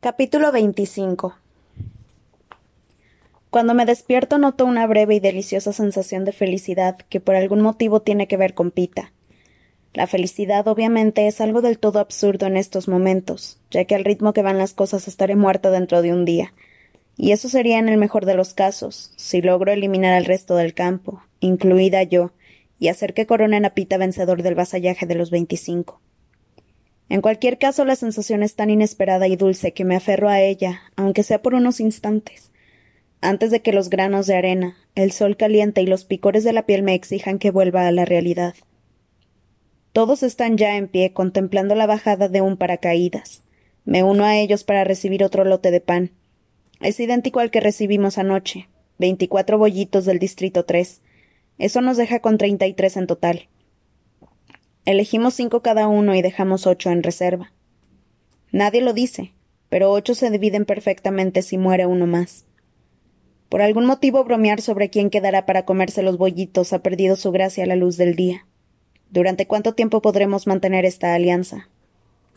Capítulo 25 Cuando me despierto noto una breve y deliciosa sensación de felicidad que por algún motivo tiene que ver con Pita. La felicidad obviamente es algo del todo absurdo en estos momentos, ya que al ritmo que van las cosas estaré muerta dentro de un día. Y eso sería en el mejor de los casos, si logro eliminar al resto del campo, incluida yo, y hacer que coronen a Pita vencedor del vasallaje de los veinticinco. En cualquier caso, la sensación es tan inesperada y dulce que me aferro a ella, aunque sea por unos instantes. Antes de que los granos de arena, el sol caliente y los picores de la piel me exijan que vuelva a la realidad. Todos están ya en pie contemplando la bajada de un paracaídas. Me uno a ellos para recibir otro lote de pan. Es idéntico al que recibimos anoche, veinticuatro bollitos del distrito tres. Eso nos deja con treinta y tres en total. Elegimos cinco cada uno y dejamos ocho en reserva. Nadie lo dice, pero ocho se dividen perfectamente si muere uno más. Por algún motivo bromear sobre quién quedará para comerse los bollitos ha perdido su gracia a la luz del día. ¿Durante cuánto tiempo podremos mantener esta alianza?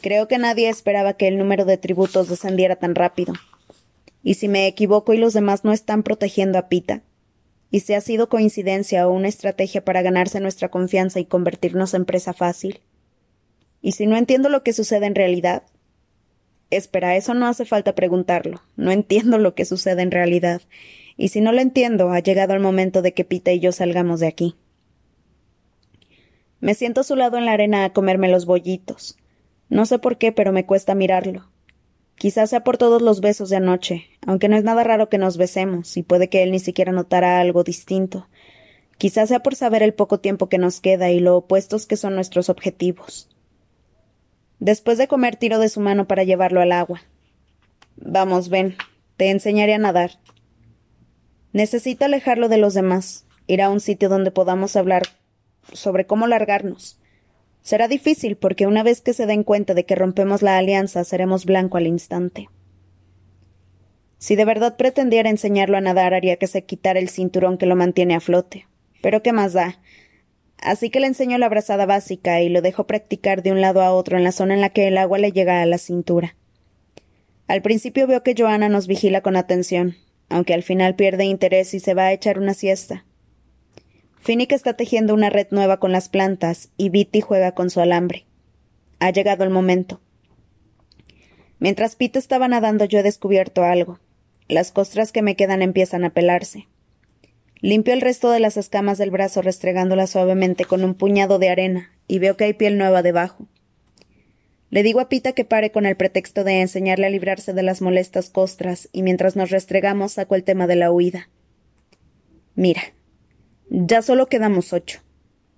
Creo que nadie esperaba que el número de tributos descendiera tan rápido. ¿Y si me equivoco y los demás no están protegiendo a Pita? Y si ha sido coincidencia o una estrategia para ganarse nuestra confianza y convertirnos en presa fácil. ¿Y si no entiendo lo que sucede en realidad? Espera, eso no hace falta preguntarlo. No entiendo lo que sucede en realidad. Y si no lo entiendo, ha llegado el momento de que Pita y yo salgamos de aquí. Me siento a su lado en la arena a comerme los bollitos. No sé por qué, pero me cuesta mirarlo. Quizás sea por todos los besos de anoche, aunque no es nada raro que nos besemos, y puede que él ni siquiera notara algo distinto. Quizás sea por saber el poco tiempo que nos queda y lo opuestos que son nuestros objetivos. Después de comer tiro de su mano para llevarlo al agua. Vamos, ven, te enseñaré a nadar. Necesito alejarlo de los demás, ir a un sitio donde podamos hablar sobre cómo largarnos. Será difícil porque una vez que se den cuenta de que rompemos la alianza seremos blanco al instante. Si de verdad pretendiera enseñarlo a nadar haría que se quitara el cinturón que lo mantiene a flote. Pero qué más da. Así que le enseño la brazada básica y lo dejo practicar de un lado a otro en la zona en la que el agua le llega a la cintura. Al principio veo que Joana nos vigila con atención, aunque al final pierde interés y se va a echar una siesta. Finnick está tejiendo una red nueva con las plantas y Bitty juega con su alambre. Ha llegado el momento. Mientras Pete estaba nadando yo he descubierto algo. Las costras que me quedan empiezan a pelarse. Limpio el resto de las escamas del brazo restregándolas suavemente con un puñado de arena y veo que hay piel nueva debajo. Le digo a Pita que pare con el pretexto de enseñarle a librarse de las molestas costras y mientras nos restregamos saco el tema de la huida. Mira, ya solo quedamos ocho.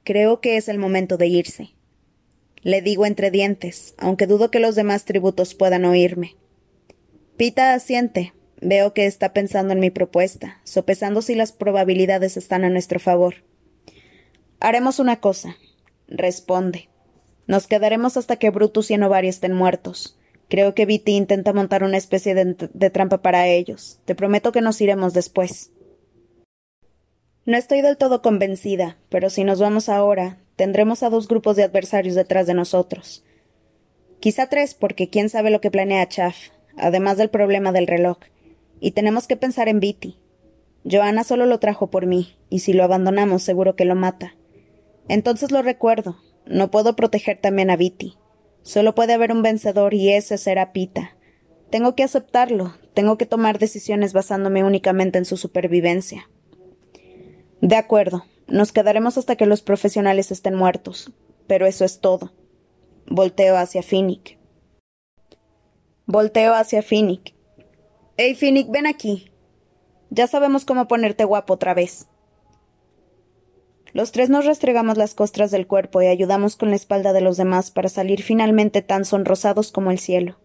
Creo que es el momento de irse. Le digo entre dientes, aunque dudo que los demás tributos puedan oírme. Pita asiente. Veo que está pensando en mi propuesta, sopesando si las probabilidades están a nuestro favor. Haremos una cosa, responde. Nos quedaremos hasta que Brutus y Enovari estén muertos. Creo que Viti intenta montar una especie de, de, trampa para ellos. Te prometo que nos iremos después. No estoy del todo convencida, pero si nos vamos ahora, tendremos a dos grupos de adversarios detrás de nosotros. Quizá tres, porque quién sabe lo que planea Chaff, además del problema del reloj. Y tenemos que pensar en Viti. Joana solo lo trajo por mí, y si lo abandonamos seguro que lo mata. Entonces lo recuerdo. No puedo proteger también a Viti. Solo puede haber un vencedor y ese será Pita. Tengo que aceptarlo. Tengo que tomar decisiones basándome únicamente en su supervivencia. De acuerdo, nos quedaremos hasta que los profesionales estén muertos. Pero eso es todo. Volteo hacia Finnick. Volteo hacia Finnick. Hey, Finnick, ven aquí. Ya sabemos cómo ponerte guapo otra vez. Los tres nos restregamos las costras del cuerpo y ayudamos con la espalda de los demás para salir finalmente tan sonrosados como el cielo.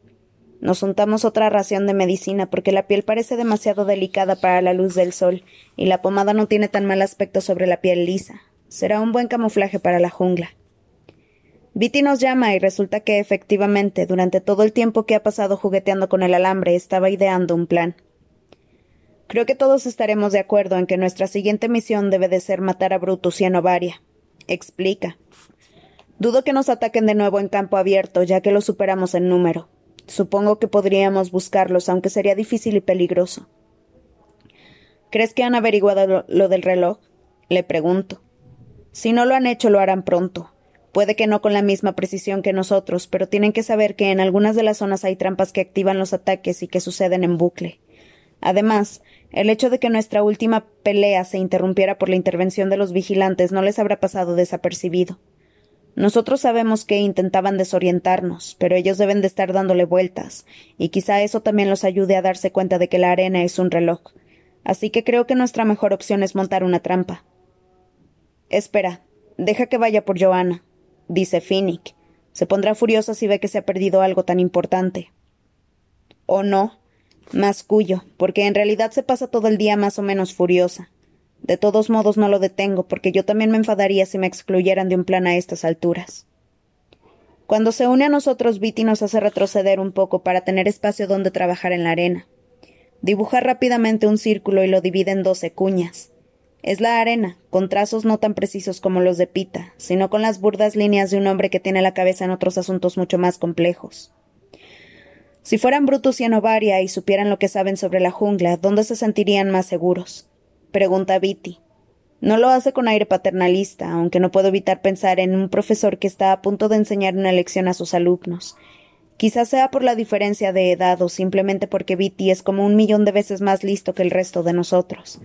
Nos untamos otra ración de medicina porque la piel parece demasiado delicada para la luz del sol y la pomada no tiene tan mal aspecto sobre la piel lisa. Será un buen camuflaje para la jungla. Viti nos llama y resulta que efectivamente, durante todo el tiempo que ha pasado jugueteando con el alambre, estaba ideando un plan. Creo que todos estaremos de acuerdo en que nuestra siguiente misión debe de ser matar a Brutus y a Novaria. Explica. Dudo que nos ataquen de nuevo en campo abierto, ya que lo superamos en número. Supongo que podríamos buscarlos, aunque sería difícil y peligroso. ¿Crees que han averiguado lo, del reloj? Le pregunto. Si no lo han hecho, lo harán pronto. Puede que no con la misma precisión que nosotros, pero tienen que saber que en algunas de las zonas hay trampas que activan los ataques y que suceden en bucle. Además, el hecho de que nuestra última pelea se interrumpiera por la intervención de los vigilantes no les habrá pasado desapercibido. Nosotros sabemos que intentaban desorientarnos, pero ellos deben de estar dándole vueltas, y quizá eso también los ayude a darse cuenta de que la arena es un reloj. Así que creo que nuestra mejor opción es montar una trampa. Espera, deja que vaya por Joanna, dice Finnick. Se pondrá furiosa si ve que se ha perdido algo tan importante. O no, Mascullo, porque en realidad se pasa todo el día más o menos furiosa. De todos modos no lo detengo, porque yo también me enfadaría si me excluyeran de un plan a estas alturas. Cuando se une a nosotros, Viti nos hace retroceder un poco para tener espacio donde trabajar en la arena. Dibuja rápidamente un círculo y lo divide en doce cuñas. Es la arena, con trazos no tan precisos como los de Pita, sino con las burdas líneas de un hombre que tiene la cabeza en otros asuntos mucho más complejos. Si fueran Brutus y Anovaria y supieran lo que saben sobre la jungla, ¿dónde se sentirían más seguros? Pregunta Viti. No lo hace con aire paternalista, aunque no puedo evitar pensar en un profesor que está a punto de enseñar una lección a sus alumnos. Quizás sea por la diferencia de edad o simplemente porque Viti es como un millón de veces más listo que el resto de nosotros.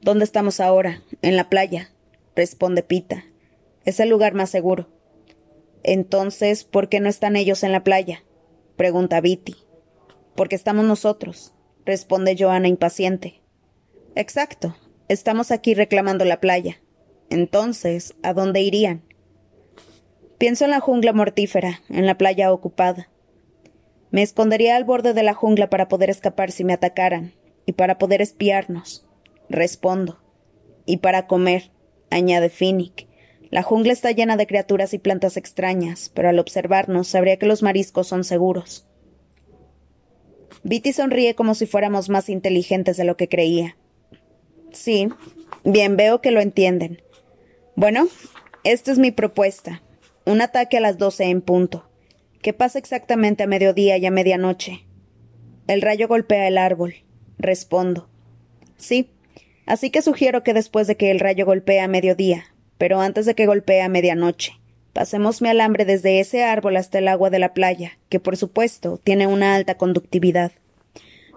¿Dónde estamos ahora? En la playa, responde Pita. Es el lugar más seguro. Entonces, ¿por qué no están ellos en la playa? pregunta Viti. Porque estamos nosotros, responde Joana impaciente. Exacto, estamos aquí reclamando la playa. Entonces, ¿a dónde irían? Pienso en la jungla mortífera, en la playa ocupada. Me escondería al borde de la jungla para poder escapar si me atacaran, y para poder espiarnos. Respondo. Y para comer, añade Finnick. La jungla está llena de criaturas y plantas extrañas, pero al observarnos sabría que los mariscos son seguros. Viti sonríe como si fuéramos más inteligentes de lo que creía. Sí, bien veo que lo entienden. Bueno, esta es mi propuesta. Un ataque a las doce en punto. ¿Qué pasa exactamente a mediodía y a medianoche? El rayo golpea el árbol. Respondo. Sí, así que sugiero que después de que el rayo golpee a mediodía, pero antes de que golpee a medianoche. Pasemos mi alambre desde ese árbol hasta el agua de la playa, que por supuesto tiene una alta conductividad.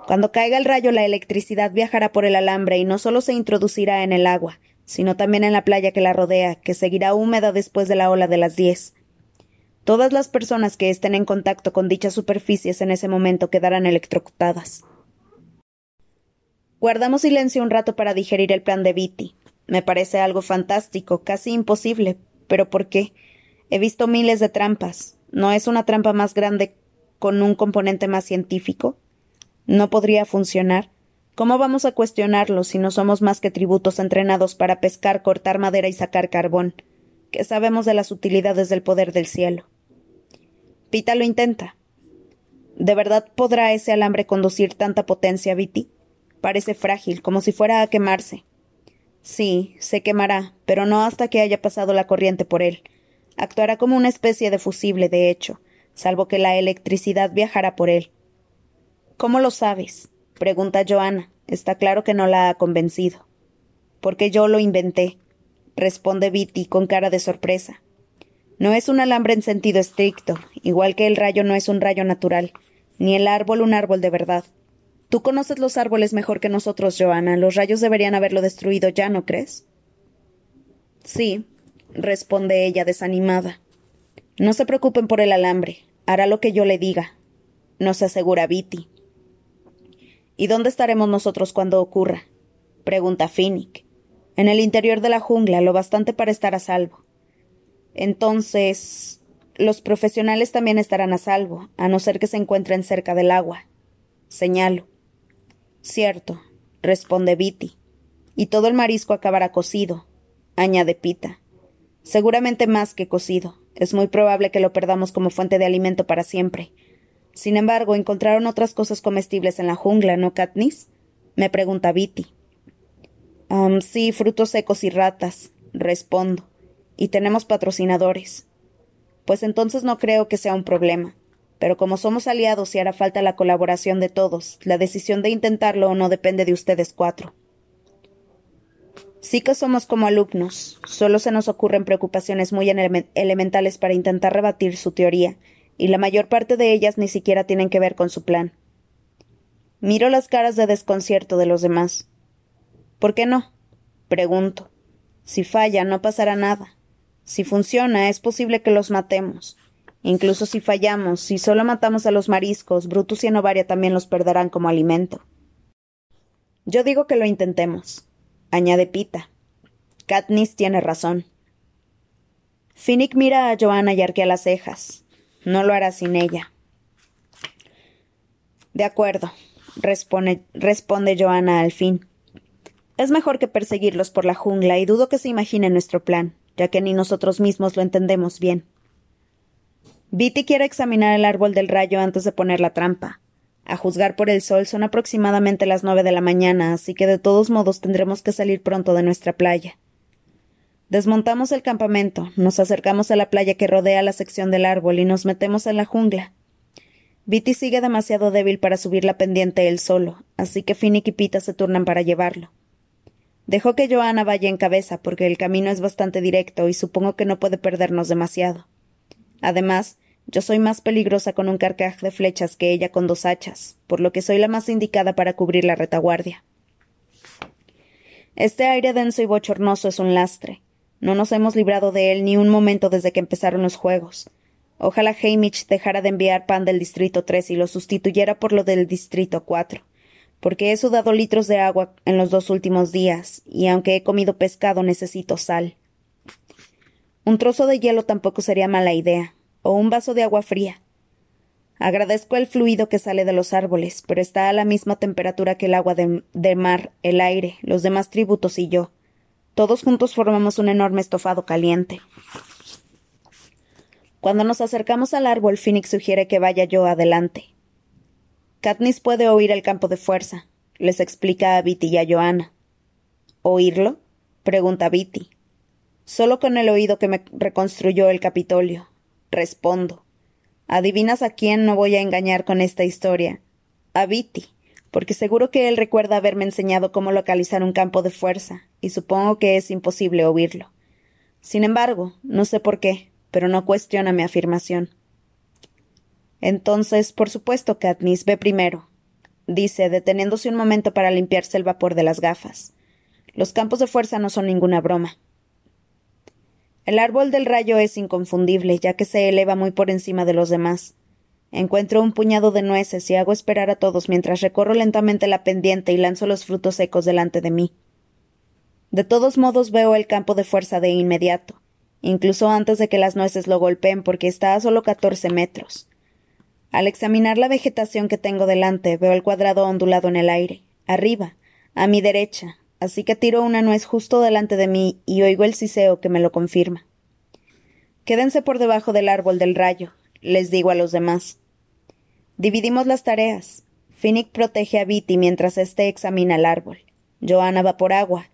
Cuando caiga el rayo, la electricidad viajará por el alambre y no solo se introducirá en el agua, sino también en la playa que la rodea, que seguirá húmeda después de la ola de las diez. Todas las personas que estén en contacto con dichas superficies en ese momento quedarán electrocutadas. Guardamos silencio un rato para digerir el plan de Viti. Me parece algo fantástico, casi imposible. ¿Pero por qué? He visto miles de trampas. ¿No es una trampa más grande con un componente más científico? ¿No podría funcionar? ¿Cómo vamos a cuestionarlo si no somos más que tributos entrenados para pescar, cortar madera y sacar carbón? ¿Qué sabemos de las utilidades del poder del cielo? Pita lo intenta. ¿De verdad podrá ese alambre conducir tanta potencia, Viti? Parece frágil, como si fuera a quemarse. Sí, se quemará, pero no hasta que haya pasado la corriente por él. Actuará como una especie de fusible, de hecho, salvo que la electricidad viajará por él. ¿Cómo lo sabes? pregunta Joana. Está claro que no la ha convencido. Porque yo lo inventé, responde Viti con cara de sorpresa. No es un alambre en sentido estricto, igual que el rayo no es un rayo natural, ni el árbol un árbol de verdad. Tú conoces los árboles mejor que nosotros, Joana. Los rayos deberían haberlo destruido ya, ¿no crees? Sí, responde ella desanimada. No se preocupen por el alambre. Hará lo que yo le diga. Nos asegura Viti. ¿Y dónde estaremos nosotros cuando ocurra? pregunta Finnick. En el interior de la jungla, lo bastante para estar a salvo. Entonces. los profesionales también estarán a salvo, a no ser que se encuentren cerca del agua. Señalo. Cierto, responde Viti. Y todo el marisco acabará cocido, añade Pita. Seguramente más que cocido. Es muy probable que lo perdamos como fuente de alimento para siempre. Sin embargo, encontraron otras cosas comestibles en la jungla, ¿no, Katniss? me pregunta Viti. sí, frutos secos y ratas, respondo. Y tenemos patrocinadores. Pues entonces no creo que sea un problema. Pero como somos aliados y hará falta la colaboración de todos, la decisión de intentarlo o no depende de ustedes cuatro. Sí que somos como alumnos, solo se nos ocurren preocupaciones muy elementales para intentar rebatir su teoría, y la mayor parte de ellas ni siquiera tienen que ver con su plan. Miro las caras de desconcierto de los demás. ¿Por qué no? Pregunto. Si falla, no pasará nada. Si funciona, es posible que los matemos. Incluso si fallamos, si solo matamos a los mariscos, Brutus y Enovaria también los perderán como alimento. Yo digo que lo intentemos, añade Pita. Katniss tiene razón. Finnick mira a Joanna y arquea las cejas. No lo hará sin ella. De acuerdo, responde, responde Joanna al fin. Es mejor que perseguirlos por la jungla y dudo que se imagine nuestro plan, ya que ni nosotros mismos lo entendemos bien. Viti quiere examinar el árbol del rayo antes de poner la trampa. A juzgar por el sol son aproximadamente las nueve de la mañana, así que de todos modos tendremos que salir pronto de nuestra playa. Desmontamos el campamento, nos acercamos a la playa que rodea la sección del árbol y nos metemos en la jungla. Viti sigue demasiado débil para subir la pendiente él solo, así que Finnick y Pita se turnan para llevarlo. Dejó que Joana vaya en cabeza porque el camino es bastante directo y supongo que no puede perdernos demasiado. Además, yo soy más peligrosa con un carcaj de flechas que ella con dos hachas, por lo que soy la más indicada para cubrir la retaguardia. Este aire denso y bochornoso es un lastre. No nos hemos librado de él ni un momento desde que empezaron los juegos. Ojalá Hamish dejara de enviar pan del Distrito 3 y lo sustituyera por lo del Distrito 4 porque he sudado litros de agua en los dos últimos días, y aunque he comido pescado necesito sal. Un trozo de hielo tampoco sería mala idea, o un vaso de agua fría. Agradezco el fluido que sale de los árboles, pero está a la misma temperatura que el agua de, mar, el aire, los demás tributos y yo. Todos juntos formamos un enorme estofado caliente. Cuando nos acercamos al árbol, Phoenix sugiere que vaya yo adelante. Katniss puede oír el campo de fuerza, les explica a Viti y a Joanna. ¿Oírlo? pregunta Viti. Solo con el oído que me reconstruyó el Capitolio. Respondo. ¿Adivinas a quién no voy a engañar con esta historia? A Viti, porque seguro que él recuerda haberme enseñado cómo localizar un campo de fuerza, y supongo que es imposible oírlo. Sin embargo, no sé por qué, pero no cuestiona mi afirmación. Entonces, por supuesto, Katniss, ve primero, dice, deteniéndose un momento para limpiarse el vapor de las gafas. Los campos de fuerza no son ninguna broma. El árbol del rayo es inconfundible, ya que se eleva muy por encima de los demás. Encuentro un puñado de nueces y hago esperar a todos mientras recorro lentamente la pendiente y lanzo los frutos secos delante de mí. De todos modos veo el campo de fuerza de inmediato, incluso antes de que las nueces lo golpeen porque está a solo catorce metros. Al examinar la vegetación que tengo delante, veo el cuadrado ondulado en el aire, arriba, a mi derecha, así que tiro una nuez justo delante de mí y oigo el siseo que me lo confirma. Quédense por debajo del árbol del rayo, les digo a los demás. Dividimos las tareas. Finnick protege a Viti mientras éste examina el árbol. Joana va por agua.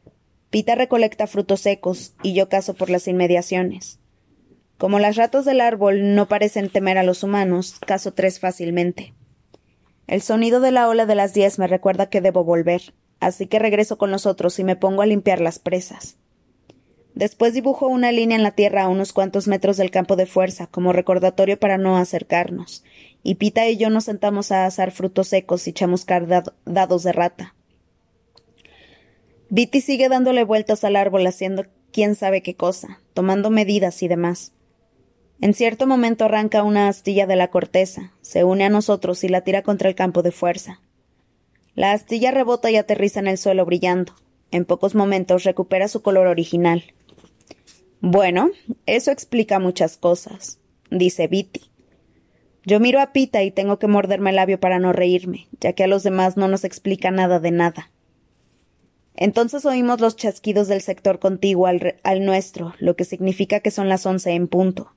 Pita recolecta frutos secos y yo cazo por las inmediaciones. Como las ratas del árbol no parecen temer a los humanos, caso tres fácilmente. El sonido de la ola de las diez me recuerda que debo volver, así que regreso con los otros y me pongo a limpiar las presas. Después dibujo una línea en la tierra a unos cuantos metros del campo de fuerza, como recordatorio para no acercarnos, y Pita y yo nos sentamos a asar frutos secos y chamuscar dados de rata. Viti sigue dándole vueltas al árbol haciendo quién sabe qué cosa, tomando medidas y demás. En cierto momento arranca una astilla de la corteza, se une a nosotros y la tira contra el campo de fuerza. La astilla rebota y aterriza en el suelo brillando. En pocos momentos recupera su color original. Bueno, eso explica muchas cosas, dice Viti. Yo miro a Pita y tengo que morderme el labio para no reírme, ya que a los demás no nos explica nada de nada. Entonces oímos los chasquidos del sector contiguo al, nuestro, lo que significa que son las once en punto.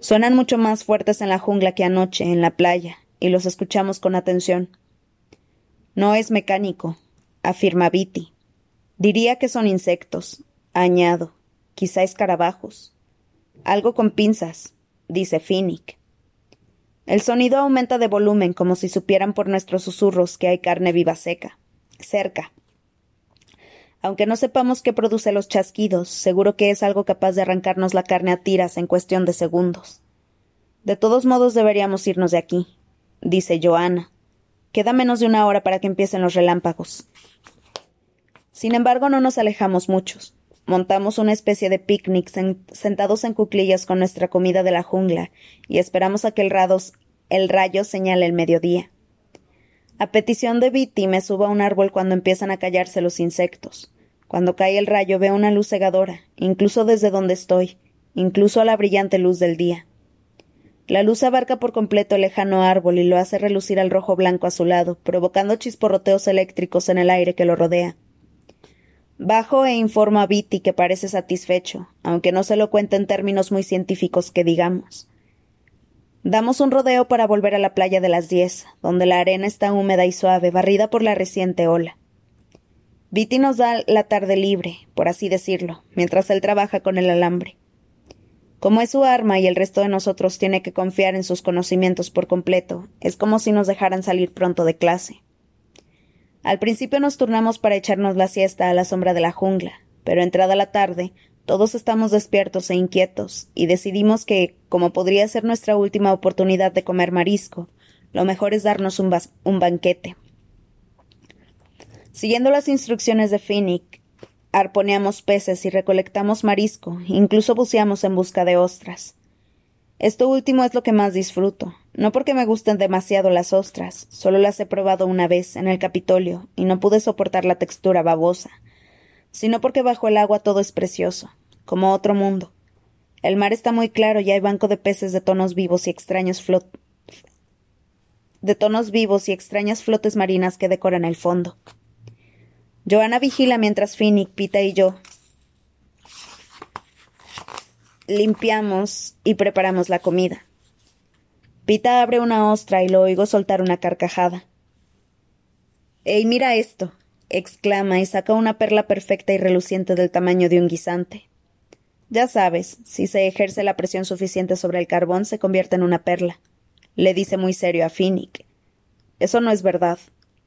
Suenan mucho más fuertes en la jungla que anoche, en la playa, y los escuchamos con atención. No es mecánico, afirma Viti. Diría que son insectos, añado, quizá escarabajos. Algo con pinzas, dice Finnick. El sonido aumenta de volumen como si supieran por nuestros susurros que hay carne viva seca, cerca. Aunque no sepamos qué produce los chasquidos, seguro que es algo capaz de arrancarnos la carne a tiras en cuestión de segundos. De todos modos deberíamos irnos de aquí, dice Joana. Queda menos de una hora para que empiecen los relámpagos. Sin embargo, no nos alejamos muchos. Montamos una especie de picnic sentados en cuclillas con nuestra comida de la jungla y esperamos a que el, rayo señale el mediodía. A petición de Bitty me subo a un árbol cuando empiezan a callarse los insectos. Cuando cae el rayo veo una luz cegadora, incluso desde donde estoy, incluso a la brillante luz del día. La luz abarca por completo el lejano árbol y lo hace relucir al rojo blanco a su lado, provocando chisporroteos eléctricos en el aire que lo rodea. Bajo e informo a Bitty que parece satisfecho, aunque no se lo cuenta en términos muy científicos que digamos. Damos un rodeo para volver a la playa de las diez, donde la arena está húmeda y suave, barrida por la reciente ola. Viti nos da la tarde libre, por así decirlo, mientras él trabaja con el alambre. Como es su arma y el resto de nosotros tiene que confiar en sus conocimientos por completo, es como si nos dejaran salir pronto de clase. Al principio nos turnamos para echarnos la siesta a la sombra de la jungla, pero entrada la tarde, todos estamos despiertos e inquietos, y decidimos que, como podría ser nuestra última oportunidad de comer marisco, lo mejor es darnos un, banquete. Siguiendo las instrucciones de Finnick, arponeamos peces y recolectamos marisco, incluso buceamos en busca de ostras. Esto último es lo que más disfruto, no porque me gusten demasiado las ostras, solo las he probado una vez en el Capitolio y no pude soportar la textura babosa, sino porque bajo el agua todo es precioso, como otro mundo. El mar está muy claro y hay banco de peces de tonos vivos y extraños flot de tonos vivos y extrañas flotes marinas que decoran el fondo. Joana vigila mientras Finnick, Pita y yo limpiamos y preparamos la comida. Pita abre una ostra y lo oigo soltar una carcajada. ¡Ey, mira esto! exclama y saca una perla perfecta y reluciente del tamaño de un guisante. Ya sabes, si se ejerce la presión suficiente sobre el carbón se convierte en una perla, le dice muy serio a Finnick. Eso no es verdad,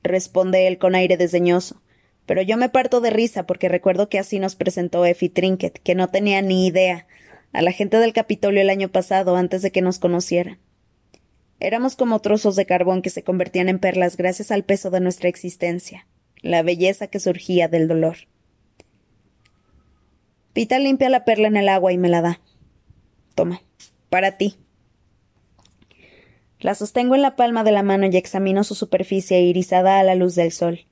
responde él con aire desdeñoso, pero yo me parto de risa porque recuerdo que así nos presentó Effie Trinket, que no tenía ni idea, a la gente del Capitolio el año pasado antes de que nos conocieran. Éramos como trozos de carbón que se convertían en perlas gracias al peso de nuestra existencia la belleza que surgía del dolor. Pita limpia la perla en el agua y me la da. Toma, para ti. La sostengo en la palma de la mano y examino su superficie irisada a la luz del sol.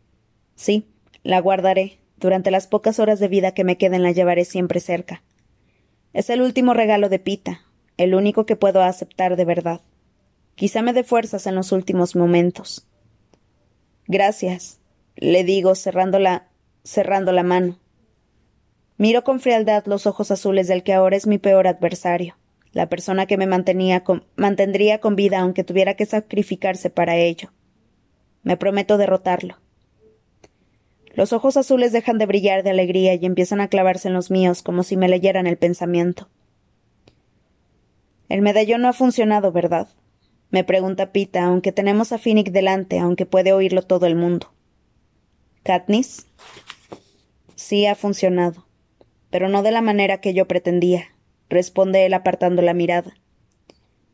Sí, la guardaré. Durante las pocas horas de vida que me queden la llevaré siempre cerca. Es el último regalo de Pita, el único que puedo aceptar de verdad. Quizá me dé fuerzas en los últimos momentos. Gracias, le digo cerrando la, cerrando la mano. Miro con frialdad los ojos azules del que ahora es mi peor adversario, la persona que me mantenía mantendría con vida aunque tuviera que sacrificarse para ello. Me prometo derrotarlo. Los ojos azules dejan de brillar de alegría y empiezan a clavarse en los míos como si me leyeran el pensamiento. El medallón no ha funcionado, ¿verdad? Me pregunta Pita, aunque tenemos a Finnick delante, aunque puede oírlo todo el mundo. Katniss. Sí ha funcionado, pero no de la manera que yo pretendía, responde él apartando la mirada.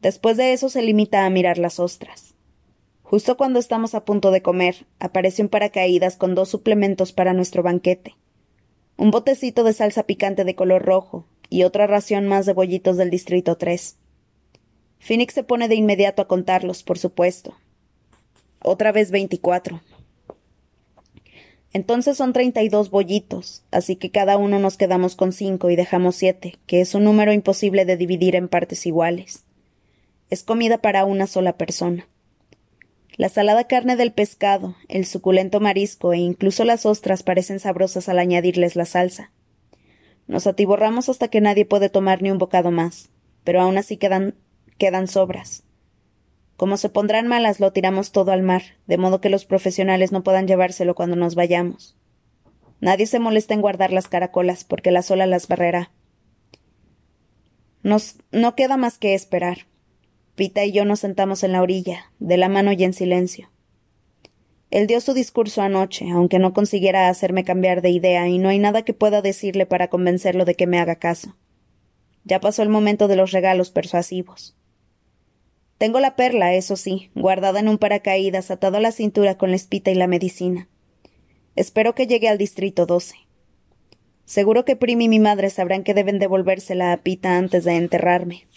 Después de eso se limita a mirar las ostras. Justo cuando estamos a punto de comer, aparece un paracaídas con dos suplementos para nuestro banquete. Un botecito de salsa picante de color rojo y otra ración más de bollitos del Distrito 3. Phoenix se pone de inmediato a contarlos, por supuesto. Otra vez veinticuatro. Entonces son treinta y dos bollitos, así que cada uno nos quedamos con cinco y dejamos siete, que es un número imposible de dividir en partes iguales. Es comida para una sola persona. La salada carne del pescado, el suculento marisco e incluso las ostras parecen sabrosas al añadirles la salsa. Nos atiborramos hasta que nadie puede tomar ni un bocado más, pero aún así quedan, quedan sobras. Como se pondrán malas, lo tiramos todo al mar, de modo que los profesionales no puedan llevárselo cuando nos vayamos. Nadie se molesta en guardar las caracolas, porque la sola las barrerá. Nos no queda más que esperar. Pita y yo nos sentamos en la orilla, de la mano y en silencio. Él dio su discurso anoche, aunque no consiguiera hacerme cambiar de idea, y no hay nada que pueda decirle para convencerlo de que me haga caso. Ya pasó el momento de los regalos persuasivos. Tengo la perla, eso sí, guardada en un paracaídas atado a la cintura con la espita y la medicina. Espero que llegue al distrito 12. Seguro que Prim y mi madre sabrán que deben devolvérsela a Pita antes de enterrarme.